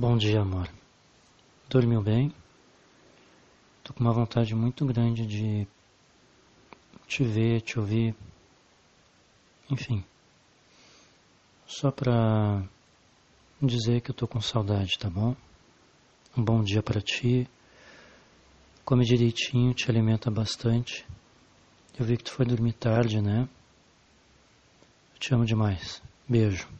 Bom dia, amor. Dormiu bem? Tô com uma vontade muito grande de te ver, te ouvir. Enfim. Só pra dizer que eu tô com saudade, tá bom? Um bom dia para ti. Come direitinho, te alimenta bastante. Eu vi que tu foi dormir tarde, né? Eu te amo demais. Beijo.